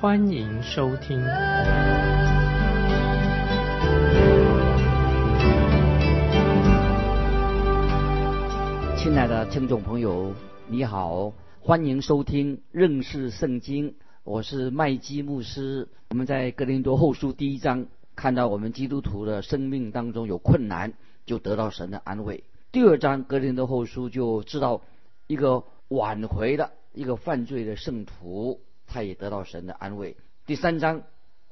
欢迎收听。亲爱的听众朋友，你好，欢迎收听认识圣经，我是麦基牧师。我们在格林多后书第一章看到，我们基督徒的生命当中有困难。就得到神的安慰。第二章格林多后书就知道一个挽回的一个犯罪的圣徒，他也得到神的安慰。第三章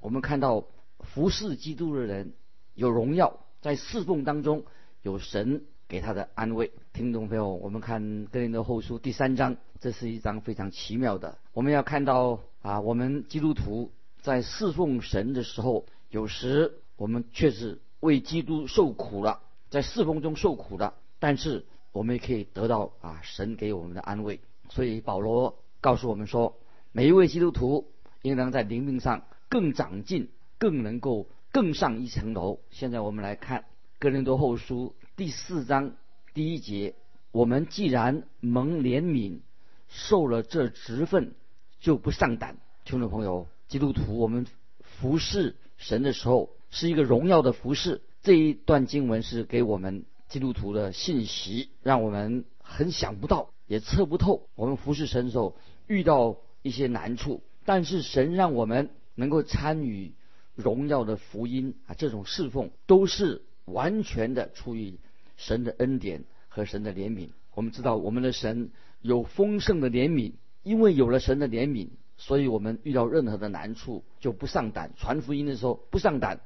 我们看到服侍基督的人有荣耀，在侍奉当中有神给他的安慰。听众朋友，我们看格林的后书第三章，这是一章非常奇妙的。我们要看到啊，我们基督徒在侍奉神的时候，有时我们确实为基督受苦了。在侍奉中受苦了，但是我们也可以得到啊神给我们的安慰。所以保罗告诉我们说，每一位基督徒应当在灵命上更长进，更能够更上一层楼。现在我们来看哥林多后书第四章第一节：我们既然蒙怜悯，受了这职分，就不上胆。听众朋友，基督徒我们服侍神的时候，是一个荣耀的服侍。这一段经文是给我们基督徒的信息，让我们很想不到，也测不透。我们服侍神的时候遇到一些难处，但是神让我们能够参与荣耀的福音啊，这种侍奉都是完全的出于神的恩典和神的怜悯。我们知道我们的神有丰盛的怜悯，因为有了神的怜悯，所以我们遇到任何的难处就不上胆，传福音的时候不上胆。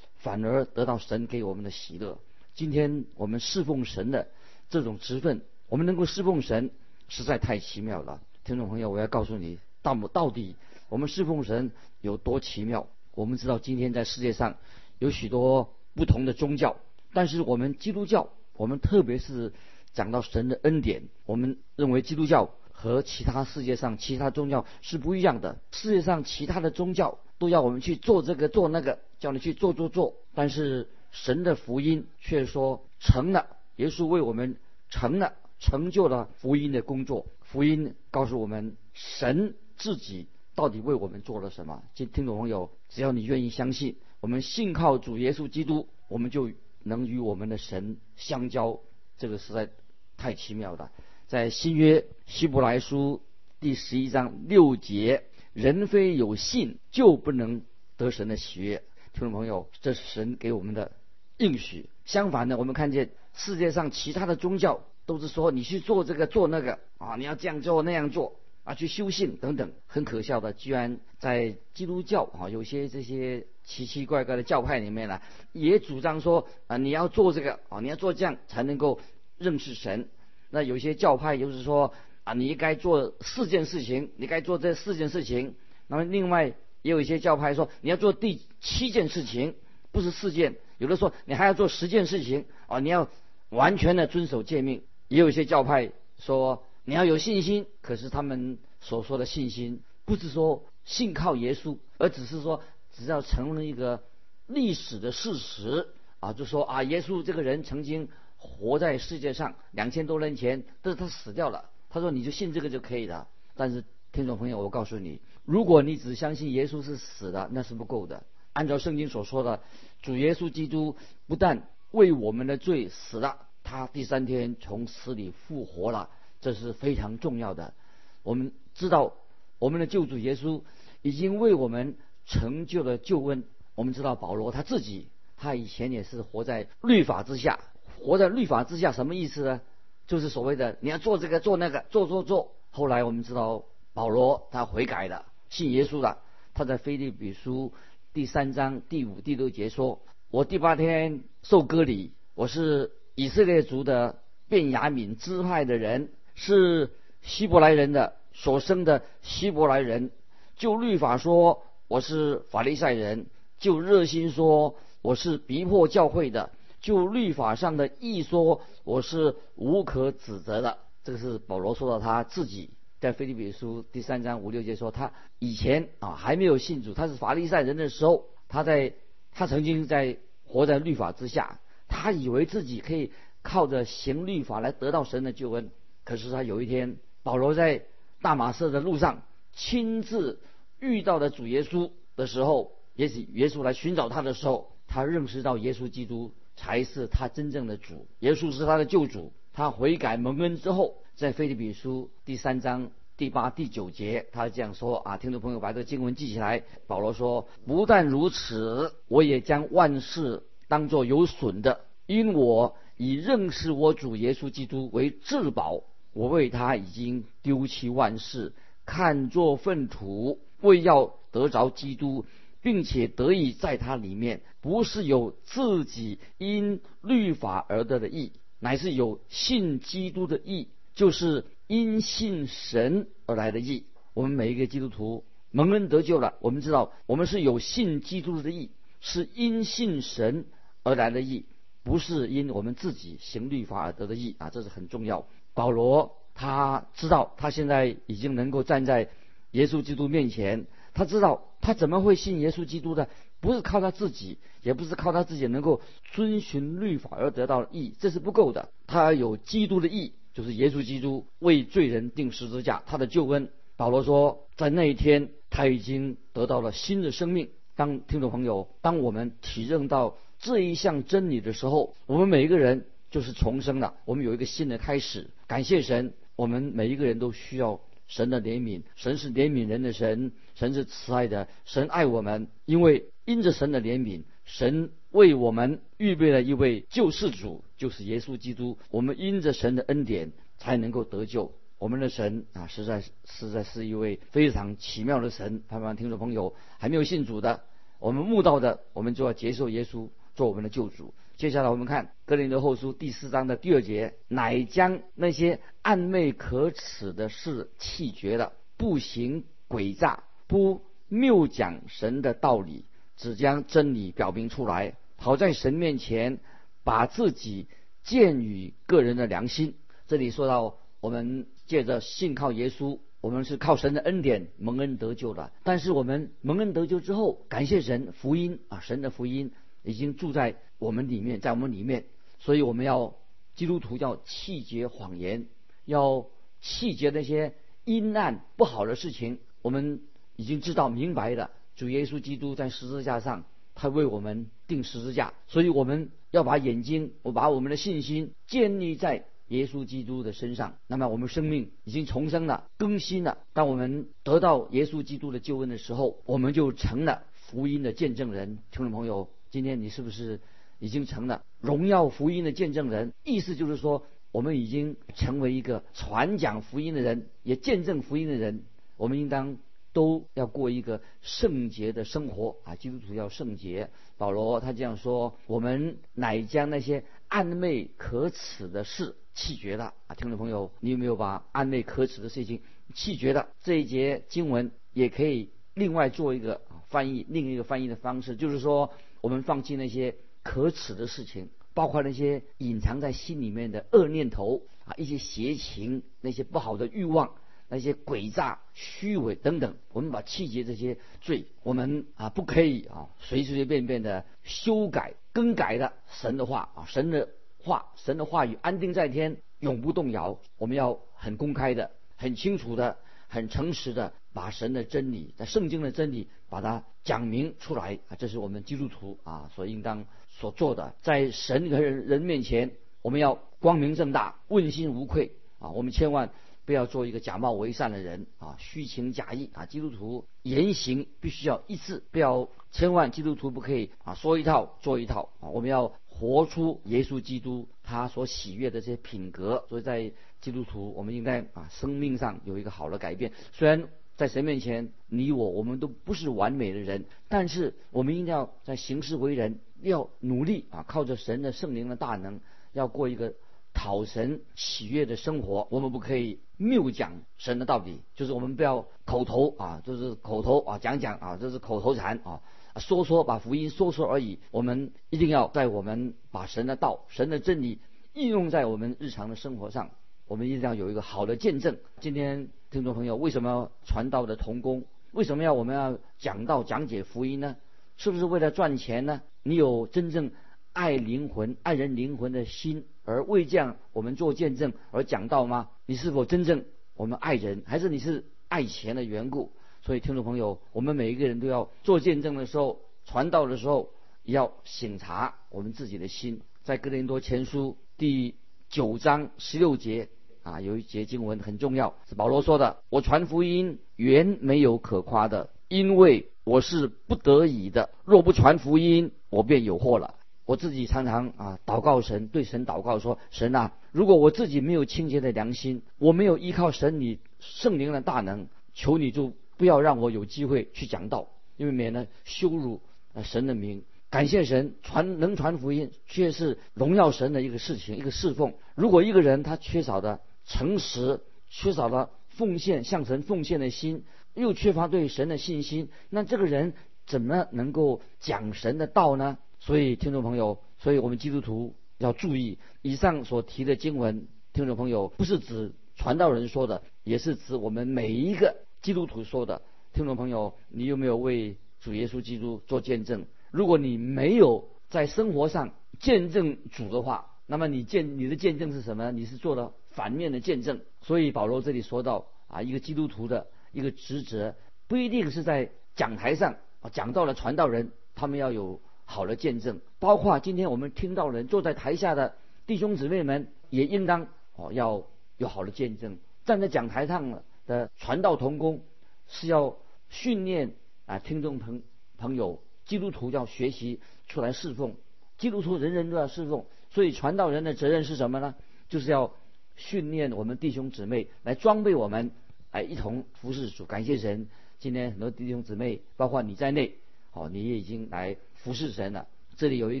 反而得到神给我们的喜乐。今天我们侍奉神的这种职分，我们能够侍奉神，实在太奇妙了。听众朋友，我要告诉你，到到底我们侍奉神有多奇妙？我们知道今天在世界上有许多不同的宗教，但是我们基督教，我们特别是讲到神的恩典，我们认为基督教和其他世界上其他宗教是不一样的。世界上其他的宗教。都要我们去做这个做那个，叫你去做做做。但是神的福音却说成了，耶稣为我们成了，成就了福音的工作。福音告诉我们，神自己到底为我们做了什么。听听众朋友，只要你愿意相信，我们信靠主耶稣基督，我们就能与我们的神相交。这个实在太奇妙了。在新约希伯来书第十一章六节。人非有信，就不能得神的喜悦。听众朋友，这是神给我们的应许。相反的，我们看见世界上其他的宗教都是说你去做这个做那个啊，你要这样做那样做啊，去修信等等。很可笑的，居然在基督教啊，有些这些奇奇怪怪的教派里面呢，也主张说啊，你要做这个啊，你要做这样才能够认识神。那有些教派就是说。啊，你应该做四件事情，你该做这四件事情。那么另外也有一些教派说你要做第七件事情，不是四件。有的说你还要做十件事情啊，你要完全的遵守诫命。也有一些教派说你要有信心，可是他们所说的信心不是说信靠耶稣，而只是说只要成了一个历史的事实啊，就说啊，耶稣这个人曾经活在世界上两千多年前，但是他死掉了。他说：“你就信这个就可以了。”但是，听众朋友，我告诉你，如果你只相信耶稣是死的，那是不够的。按照圣经所说的，主耶稣基督不但为我们的罪死了，他第三天从死里复活了，这是非常重要的。我们知道，我们的救主耶稣已经为我们成就了救恩。我们知道保罗他自己，他以前也是活在律法之下，活在律法之下什么意思呢？就是所谓的你要做这个做那个做做做。后来我们知道保罗他悔改了，信耶稣了。他在腓立比书第三章第五、第六节说：“我第八天受割礼，我是以色列族的便雅悯支派的人，是希伯来人的所生的希伯来人。就律法说，我是法利赛人；就热心说我是逼迫教会的；就律法上的义说我是无可指责的。这个是保罗说到他自己在腓立比书第三章五六节说，他以前啊还没有信主，他是法利赛人的时候，他在他曾经在活在律法之下，他以为自己可以靠着行律法来得到神的救恩。可是他有一天，保罗在大马色的路上亲自遇到了主耶稣的时候，也许耶稣来寻找他的时候，他认识到耶稣基督才是他真正的主，耶稣是他的救主。他悔改蒙恩之后，在腓立比书第三章第八、第九节，他这样说啊，听众朋友把这个经文记起来。保罗说：“不但如此，我也将万事当作有损的，因我以认识我主耶稣基督为至宝。我为他已经丢弃万事，看作粪土，为要得着基督，并且得以在他里面，不是有自己因律法而得的义。”乃是有信基督的义，就是因信神而来的义。我们每一个基督徒蒙恩得救了，我们知道我们是有信基督的义，是因信神而来的义，不是因我们自己行律法而得的义啊！这是很重要。保罗他知道他现在已经能够站在耶稣基督面前，他知道他怎么会信耶稣基督的。不是靠他自己，也不是靠他自己能够遵循律法而得到义，这是不够的。他有基督的义，就是耶稣基督为罪人定十字架，他的救恩。保罗说，在那一天他已经得到了新的生命。当听众朋友，当我们体认到这一项真理的时候，我们每一个人就是重生了，我们有一个新的开始。感谢神，我们每一个人都需要。神的怜悯，神是怜悯人的神，神是慈爱的，神爱我们，因为因着神的怜悯，神为我们预备了一位救世主，就是耶稣基督。我们因着神的恩典才能够得救。我们的神啊，实在实在是一位非常奇妙的神。盼望听众朋友还没有信主的，我们慕道的，我们就要接受耶稣做我们的救主。接下来我们看《格林德后书》第四章的第二节，乃将那些暧昧可耻的事弃绝了，不行诡诈，不谬讲神的道理，只将真理表明出来，好在神面前把自己鉴于个人的良心。这里说到，我们借着信靠耶稣，我们是靠神的恩典蒙恩得救的。但是我们蒙恩得救之后，感谢神福音啊，神的福音。已经住在我们里面，在我们里面，所以我们要基督徒要气绝谎言，要气绝那些阴暗不好的事情。我们已经知道明白了，主耶稣基督在十字架上，他为我们定十字架，所以我们要把眼睛，我把我们的信心建立在耶稣基督的身上。那么我们生命已经重生了，更新了。当我们得到耶稣基督的救恩的时候，我们就成了福音的见证人。听众朋友。今天你是不是已经成了荣耀福音的见证人？意思就是说，我们已经成为一个传讲福音的人，也见证福音的人。我们应当都要过一个圣洁的生活啊！基督徒要圣洁。保罗他这样说：“我们乃将那些暧昧可耻的事弃绝了啊！”听众朋友，你有没有把暧昧可耻的事情弃绝了？这一节经文也可以另外做一个翻译，另一个翻译的方式，就是说。我们放弃那些可耻的事情，包括那些隐藏在心里面的恶念头啊，一些邪情，那些不好的欲望，那些诡诈、虚伪等等。我们把气节这些罪，我们啊不可以啊随随便便的修改、更改的神的话啊，神的话，神的话语安定在天，永不动摇。我们要很公开的、很清楚的、很诚实的。把神的真理，在圣经的真理，把它讲明出来啊！这是我们基督徒啊所应当所做的。在神和人人面前，我们要光明正大、问心无愧啊！我们千万不要做一个假冒为善的人啊，虚情假意啊！基督徒言行必须要一致，不要千万基督徒不可以啊说一套做一套啊！我们要活出耶稣基督他所喜悦的这些品格。所以在基督徒，我们应该啊生命上有一个好的改变。虽然在神面前，你我我们都不是完美的人，但是我们一定要在行事为人要努力啊，靠着神的圣灵的大能，要过一个讨神喜悦的生活。我们不可以谬讲神的道理，就是我们不要口头啊，就是口头啊讲讲啊，这是口头禅啊，说说把福音说说而已。我们一定要在我们把神的道、神的真理应用在我们日常的生活上，我们一定要有一个好的见证。今天听众朋友，为什么要传道的童工为什么要我们要讲道、讲解福音呢？是不是为了赚钱呢？你有真正爱灵魂、爱人灵魂的心，而为这样我们做见证而讲道吗？你是否真正我们爱人，还是你是爱钱的缘故？所以，听众朋友，我们每一个人都要做见证的时候、传道的时候，要省察我们自己的心。在哥林多前书第九章十六节啊，有一节经文很重要，是保罗说的：“我传福音原没有可夸的，因为我是不得已的。若不传福音，我便有祸了。”我自己常常啊祷告神，对神祷告说：“神啊，如果我自己没有清洁的良心，我没有依靠神你圣灵的大能，求你就。”不要让我有机会去讲道，因为免得羞辱神的名。感谢神传能传福音，却是荣耀神的一个事情，一个侍奉。如果一个人他缺少的诚实，缺少了奉献向神奉献的心，又缺乏对神的信心，那这个人怎么能够讲神的道呢？所以听众朋友，所以我们基督徒要注意，以上所提的经文，听众朋友不是指传道人说的，也是指我们每一个。基督徒说的，听众朋友，你有没有为主耶稣基督做见证？如果你没有在生活上见证主的话，那么你见你的见证是什么？你是做了反面的见证。所以保罗这里说到啊，一个基督徒的一个职责，不一定是在讲台上啊讲到了传道人，他们要有好的见证。包括今天我们听到人坐在台下的弟兄姊妹们，也应当哦要有好的见证，站在讲台上。的传道同工是要训练啊，听众朋朋友，基督徒要学习出来侍奉，基督徒人人都要侍奉，所以传道人的责任是什么呢？就是要训练我们弟兄姊妹来装备我们，来一同服侍主。感谢神，今天很多弟兄姊妹，包括你在内，哦，你也已经来服侍神了。这里有一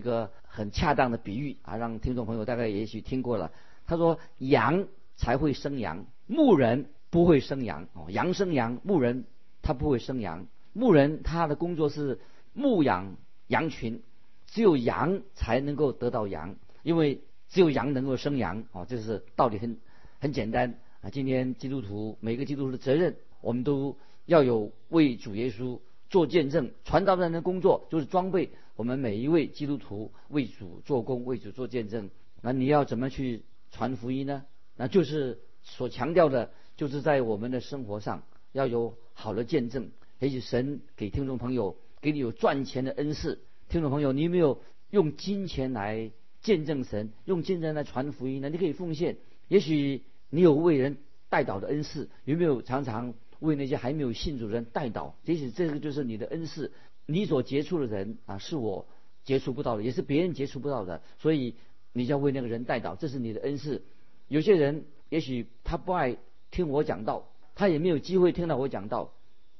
个很恰当的比喻啊，让听众朋友大概也许听过了。他说：“羊才会生羊，牧人。”不会生羊哦，羊生羊，牧人他不会生羊。牧人他的工作是牧养羊群，只有羊才能够得到羊，因为只有羊能够生羊哦，这是道理很很简单啊。今天基督徒每个基督徒的责任，我们都要有为主耶稣做见证、传道人的工作，就是装备我们每一位基督徒为主做工、为主做见证。那你要怎么去传福音呢？那就是所强调的。就是在我们的生活上要有好的见证，也许神给听众朋友给你有赚钱的恩赐。听众朋友，你有没有用金钱来见证神，用见证来传福音呢？你可以奉献。也许你有为人代祷的恩赐，有没有常常为那些还没有信主的人代祷？也许这个就是你的恩赐。你所接触的人啊，是我接触不到的，也是别人接触不到的，所以你要为那个人代祷，这是你的恩赐。有些人也许他不爱。听我讲道，他也没有机会听到我讲道。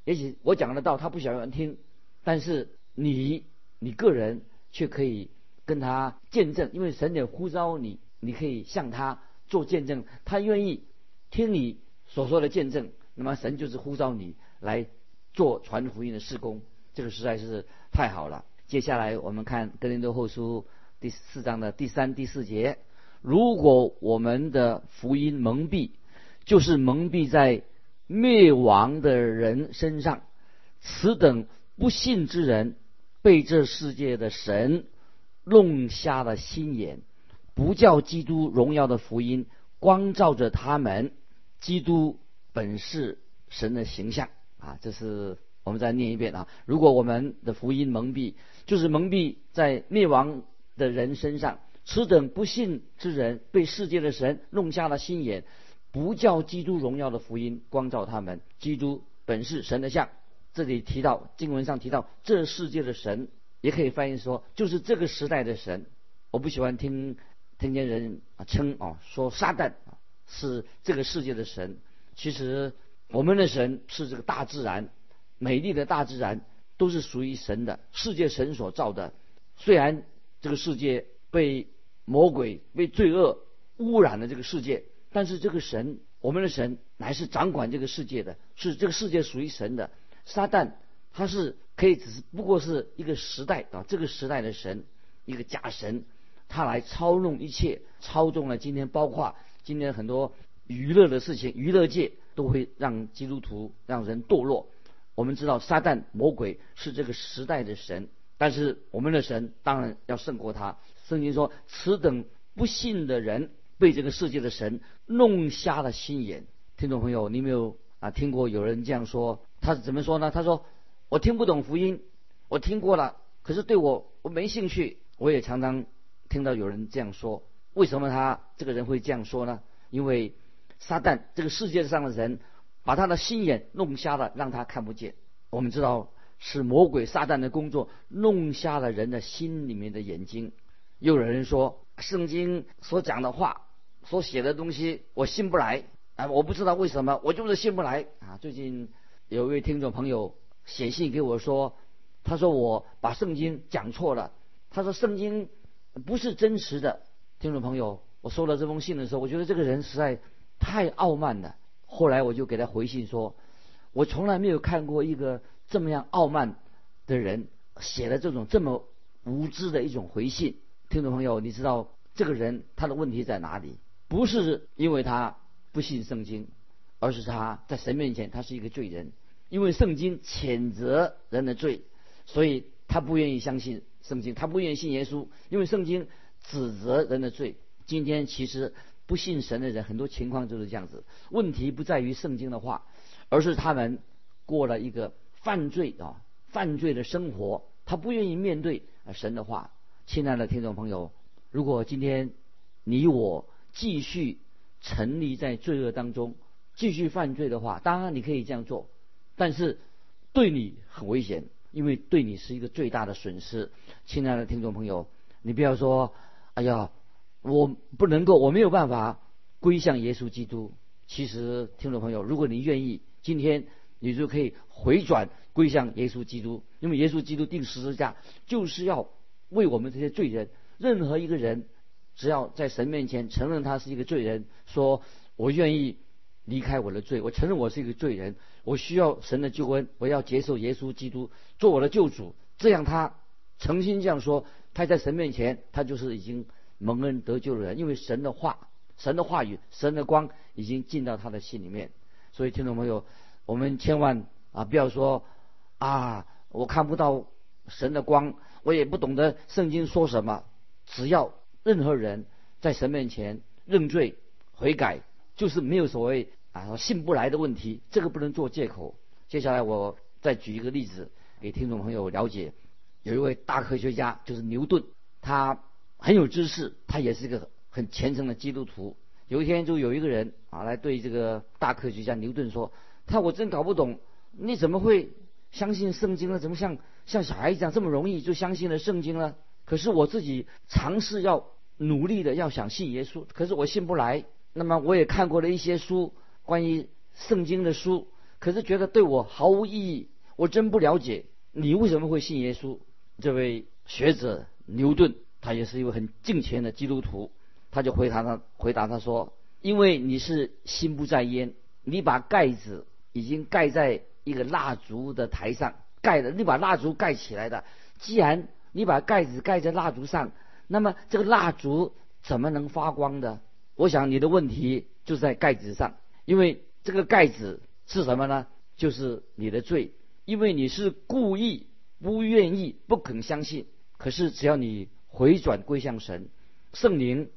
也许我讲的道他不喜欢听，但是你你个人却可以跟他见证，因为神也呼召你，你可以向他做见证。他愿意听你所说的见证，那么神就是呼召你来做传福音的事工。这个实在是太好了。接下来我们看哥林多后书第四章的第三、第四节：如果我们的福音蒙蔽，就是蒙蔽在灭亡的人身上，此等不信之人被这世界的神弄瞎了心眼，不叫基督荣耀的福音光照着他们。基督本是神的形象啊！这是我们再念一遍啊！如果我们的福音蒙蔽，就是蒙蔽在灭亡的人身上，此等不信之人被世界的神弄瞎了心眼。不叫基督荣耀的福音光照他们。基督本是神的像，这里提到经文上提到这世界的神，也可以翻译说就是这个时代的神。我不喜欢听听见人啊称啊说撒旦啊是这个世界的神。其实我们的神是这个大自然，美丽的大自然都是属于神的，世界神所造的。虽然这个世界被魔鬼被罪恶污染了，这个世界。但是这个神，我们的神乃是掌管这个世界的，是这个世界属于神的。撒旦他是可以只是不过是一个时代啊，这个时代的神，一个假神，他来操弄一切，操纵了今天，包括今天很多娱乐的事情，娱乐界都会让基督徒让人堕落。我们知道撒旦魔鬼是这个时代的神，但是我们的神当然要胜过他。圣经说，此等不信的人被这个世界的神弄瞎了心眼。听众朋友，你有没有啊听过有人这样说？他是怎么说呢？他说：“我听不懂福音，我听过了，可是对我我没兴趣。”我也常常听到有人这样说。为什么他这个人会这样说呢？因为撒旦这个世界上的人。把他的心眼弄瞎了，让他看不见。我们知道是魔鬼撒旦的工作，弄瞎了人的心里面的眼睛。又有人说，圣经所讲的话，所写的东西，我信不来。啊，我不知道为什么，我就是信不来。啊，最近有一位听众朋友写信给我说，他说我把圣经讲错了。他说圣经不是真实的。听众朋友，我收到这封信的时候，我觉得这个人实在太傲慢了。后来我就给他回信说，我从来没有看过一个这么样傲慢的人写的这种这么无知的一种回信。听众朋友，你知道这个人他的问题在哪里？不是因为他不信圣经，而是他在神面前他是一个罪人。因为圣经谴责人的罪，所以他不愿意相信圣经，他不愿意信耶稣，因为圣经指责人的罪。今天其实。不信神的人，很多情况就是这样子。问题不在于圣经的话，而是他们过了一个犯罪啊、犯罪的生活，他不愿意面对神的话。亲爱的听众朋友，如果今天你我继续沉溺在罪恶当中，继续犯罪的话，当然你可以这样做，但是对你很危险，因为对你是一个最大的损失。亲爱的听众朋友，你不要说，哎呀。我不能够，我没有办法归向耶稣基督。其实，听众朋友，如果你愿意，今天你就可以回转归向耶稣基督，因为耶稣基督定十字架就是要为我们这些罪人。任何一个人，只要在神面前承认他是一个罪人，说我愿意离开我的罪，我承认我是一个罪人，我需要神的救恩，我要接受耶稣基督做我的救主。这样他诚心这样说，他在神面前，他就是已经。蒙恩得救的人，因为神的话、神的话语、神的光已经进到他的心里面。所以，听众朋友，我们千万啊不要说啊，我看不到神的光，我也不懂得圣经说什么。只要任何人在神面前认罪悔改，就是没有所谓啊说信不来的问题，这个不能做借口。接下来我再举一个例子给听众朋友了解。有一位大科学家，就是牛顿，他。很有知识，他也是个很虔诚的基督徒。有一天，就有一个人啊来对这个大科学家牛顿说：“他我真搞不懂，你怎么会相信圣经呢？怎么像像小孩一样这么容易就相信了圣经呢？可是我自己尝试要努力的要想信耶稣，可是我信不来。那么我也看过了一些书，关于圣经的书，可是觉得对我毫无意义。我真不了解你为什么会信耶稣。”这位学者牛顿。他也是一位很敬虔的基督徒，他就回答他，回答他说：“因为你是心不在焉，你把盖子已经盖在一个蜡烛的台上，盖的，你把蜡烛盖起来的。既然你把盖子盖在蜡烛上，那么这个蜡烛怎么能发光的？我想你的问题就在盖子上，因为这个盖子是什么呢？就是你的罪，因为你是故意不愿意、不肯相信。可是只要你。”回转归向神，圣灵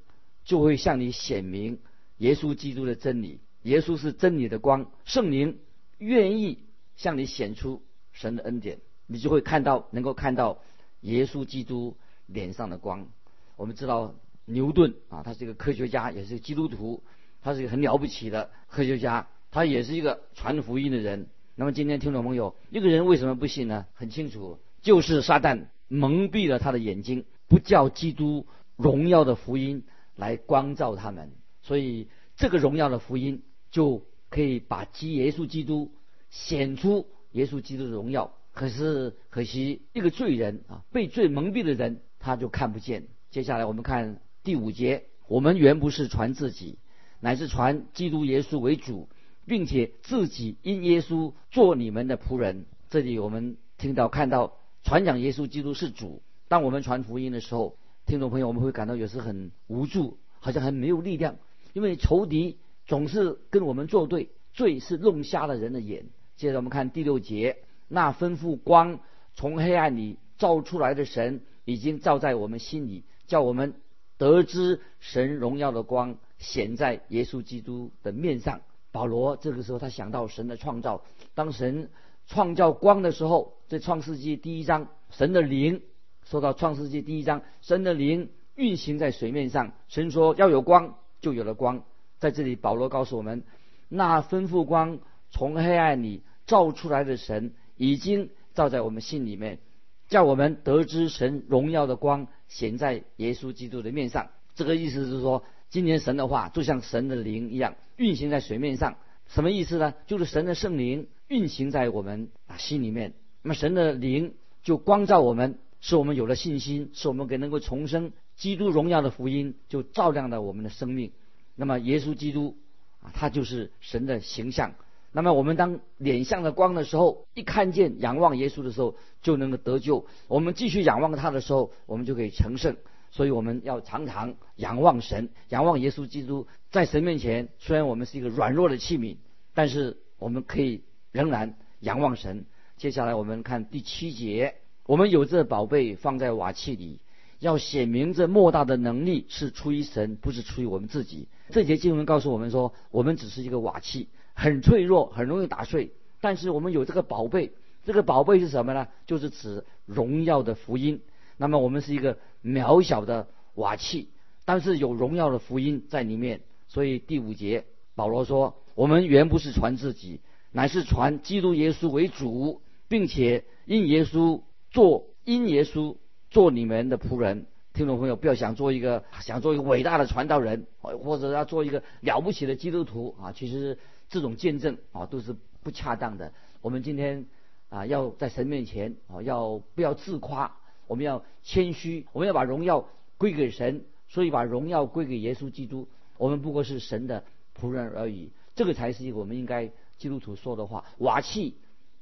就会向你显明耶稣基督的真理。耶稣是真理的光，圣灵愿意向你显出神的恩典，你就会看到，能够看到耶稣基督脸上的光。我们知道牛顿啊，他是一个科学家，也是基督徒，他是一个很了不起的科学家，他也是一个传福音的人。那么今天听众朋友，一个人为什么不信呢？很清楚，就是撒旦蒙蔽了他的眼睛。不叫基督荣耀的福音来光照他们，所以这个荣耀的福音就可以把基耶稣基督显出耶稣基督的荣耀。可是可惜一个罪人啊，被罪蒙蔽的人，他就看不见。接下来我们看第五节，我们原不是传自己，乃是传基督耶稣为主，并且自己因耶稣做你们的仆人。这里我们听到看到传讲耶稣基督是主。当我们传福音的时候，听众朋友，我们会感到有时很无助，好像很没有力量，因为仇敌总是跟我们作对，罪是弄瞎了人的眼。接着我们看第六节，那吩咐光从黑暗里照出来的神，已经照在我们心里，叫我们得知神荣耀的光显在耶稣基督的面上。保罗这个时候他想到神的创造，当神创造光的时候，在创世纪第一章，神的灵。说到创世纪第一章，神的灵运行在水面上，神说要有光，就有了光。在这里，保罗告诉我们，那吩咐光从黑暗里照出来的神，已经照在我们心里面，叫我们得知神荣耀的光显在耶稣基督的面上。这个意思是说，今年神的话就像神的灵一样运行在水面上。什么意思呢？就是神的圣灵运行在我们啊心里面，那么神的灵就光照我们。使我们有了信心，使我们给能够重生。基督荣耀的福音就照亮了我们的生命。那么耶稣基督啊，他就是神的形象。那么我们当脸向着光的时候，一看见仰望耶稣的时候，就能够得救。我们继续仰望他的时候，我们就可以成圣。所以我们要常常仰望神，仰望耶稣基督。在神面前，虽然我们是一个软弱的器皿，但是我们可以仍然仰望神。接下来我们看第七节。我们有这宝贝放在瓦器里，要显明这莫大的能力是出于神，不是出于我们自己。这节经文告诉我们说，我们只是一个瓦器，很脆弱，很容易打碎。但是我们有这个宝贝，这个宝贝是什么呢？就是指荣耀的福音。那么我们是一个渺小的瓦器，但是有荣耀的福音在里面。所以第五节保罗说，我们原不是传自己，乃是传基督耶稣为主，并且因耶稣。做因耶稣做你们的仆人，听众朋友不要想做一个想做一个伟大的传道人，或者要做一个了不起的基督徒啊，其实这种见证啊都是不恰当的。我们今天啊要在神面前啊要不要自夸，我们要谦虚，我们要把荣耀归给神，所以把荣耀归给耶稣基督。我们不过是神的仆人而已，这个才是一个我们应该基督徒说的话。瓦器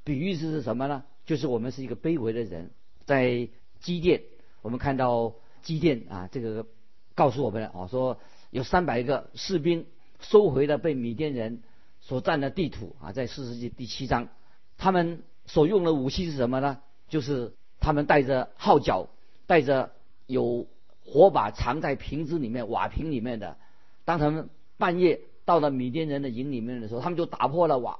比喻是是什么呢？就是我们是一个卑微的人，在基甸，我们看到基甸啊，这个告诉我们啊，说有三百个士兵收回了被米甸人所占的地图啊，在四世纪第七章，他们所用的武器是什么呢？就是他们带着号角，带着有火把藏在瓶子里面、瓦瓶里面的。当他们半夜到了米甸人的营里面的时候，他们就打破了瓦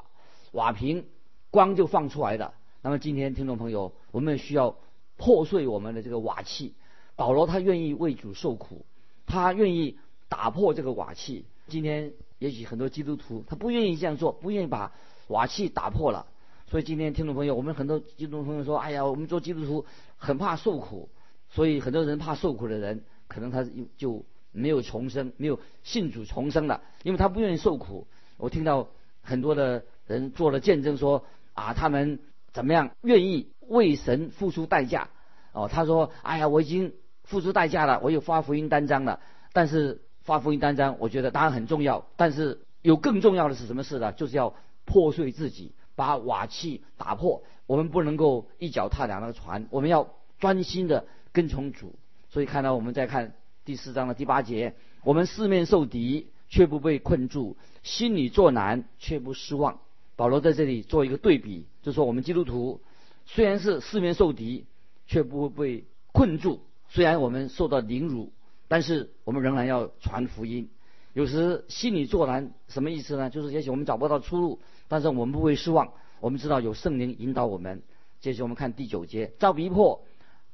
瓦瓶，光就放出来了。那么今天听众朋友，我们需要破碎我们的这个瓦器。保罗他愿意为主受苦，他愿意打破这个瓦器。今天也许很多基督徒他不愿意这样做，不愿意把瓦器打破了。所以今天听众朋友，我们很多基督徒朋友说：“哎呀，我们做基督徒很怕受苦。”所以很多人怕受苦的人，可能他就没有重生，没有信主重生了，因为他不愿意受苦。我听到很多的人做了见证说：“啊，他们。”怎么样？愿意为神付出代价？哦，他说：“哎呀，我已经付出代价了，我有发福音单张了。但是发福音单张，我觉得当然很重要。但是有更重要的是什么事呢？就是要破碎自己，把瓦器打破。我们不能够一脚踏两个船，我们要专心的跟从主。所以看到我们再看第四章的第八节，我们四面受敌，却不被困住；心里作难，却不失望。”保罗在这里做一个对比，就说我们基督徒虽然是四面受敌，却不会被困住；虽然我们受到凌辱，但是我们仍然要传福音。有时心里作难，什么意思呢？就是也许我们找不到出路，但是我们不会失望。我们知道有圣灵引导我们。接着我们看第九节：遭逼迫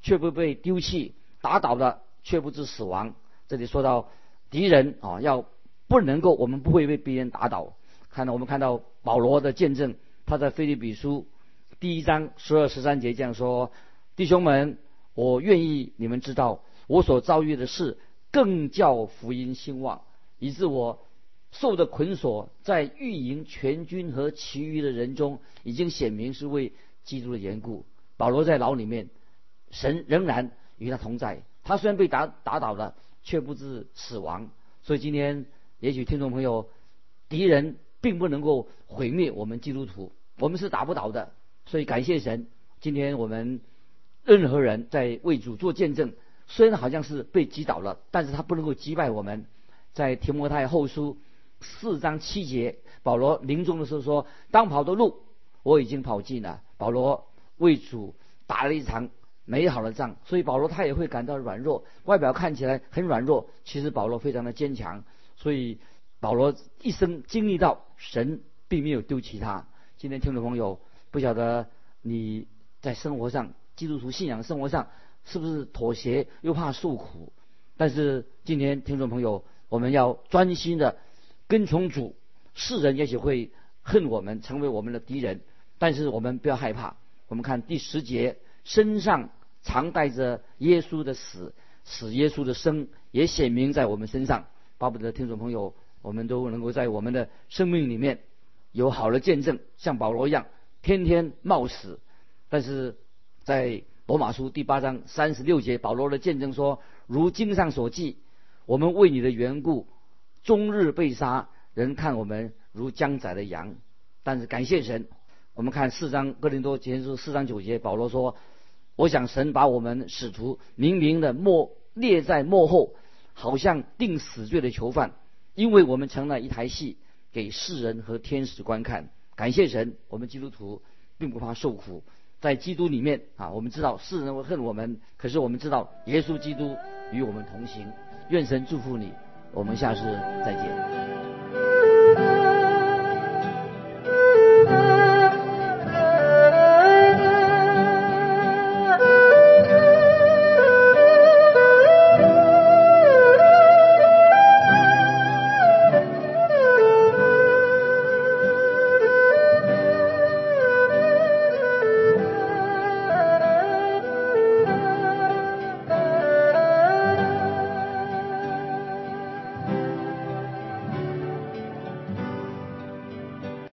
却不被丢弃，打倒的却不致死亡。这里说到敌人啊，要不能够，我们不会被别人打倒。看到我们看到保罗的见证，他在腓立比书第一章十二十三节这样说：“弟兄们，我愿意你们知道，我所遭遇的事，更叫福音兴旺，以致我受的捆锁，在御营全军和其余的人中，已经显明是为基督的缘故。保罗在牢里面，神仍然与他同在。他虽然被打打倒了，却不知死亡。所以今天，也许听众朋友，敌人。并不能够毁灭我们基督徒，我们是打不倒的。所以感谢神，今天我们任何人在为主做见证，虽然好像是被击倒了，但是他不能够击败我们。在提摩太后书四章七节，保罗临终的时候说：“当跑的路我已经跑尽了。”保罗为主打了一场美好的仗，所以保罗他也会感到软弱，外表看起来很软弱，其实保罗非常的坚强。所以保罗一生经历到神并没有丢弃他。今天听众朋友，不晓得你在生活上，基督徒信仰生活上是不是妥协又怕受苦？但是今天听众朋友，我们要专心的跟从主，世人也许会恨我们，成为我们的敌人，但是我们不要害怕。我们看第十节，身上常带着耶稣的死，使耶稣的生也显明在我们身上。巴不得听众朋友，我们都能够在我们的生命里面。有好的见证，像保罗一样天天冒死，但是在罗马书第八章三十六节，保罗的见证说：“如经上所记，我们为你的缘故，终日被杀，人看我们如将宰的羊。”但是感谢神，我们看四章哥林多前书四章九节，保罗说：“我想神把我们使徒明明的幕列在幕后，好像定死罪的囚犯，因为我们成了一台戏。”给世人和天使观看，感谢神，我们基督徒并不怕受苦，在基督里面啊，我们知道世人会恨我们，可是我们知道耶稣基督与我们同行，愿神祝福你，我们下次再见。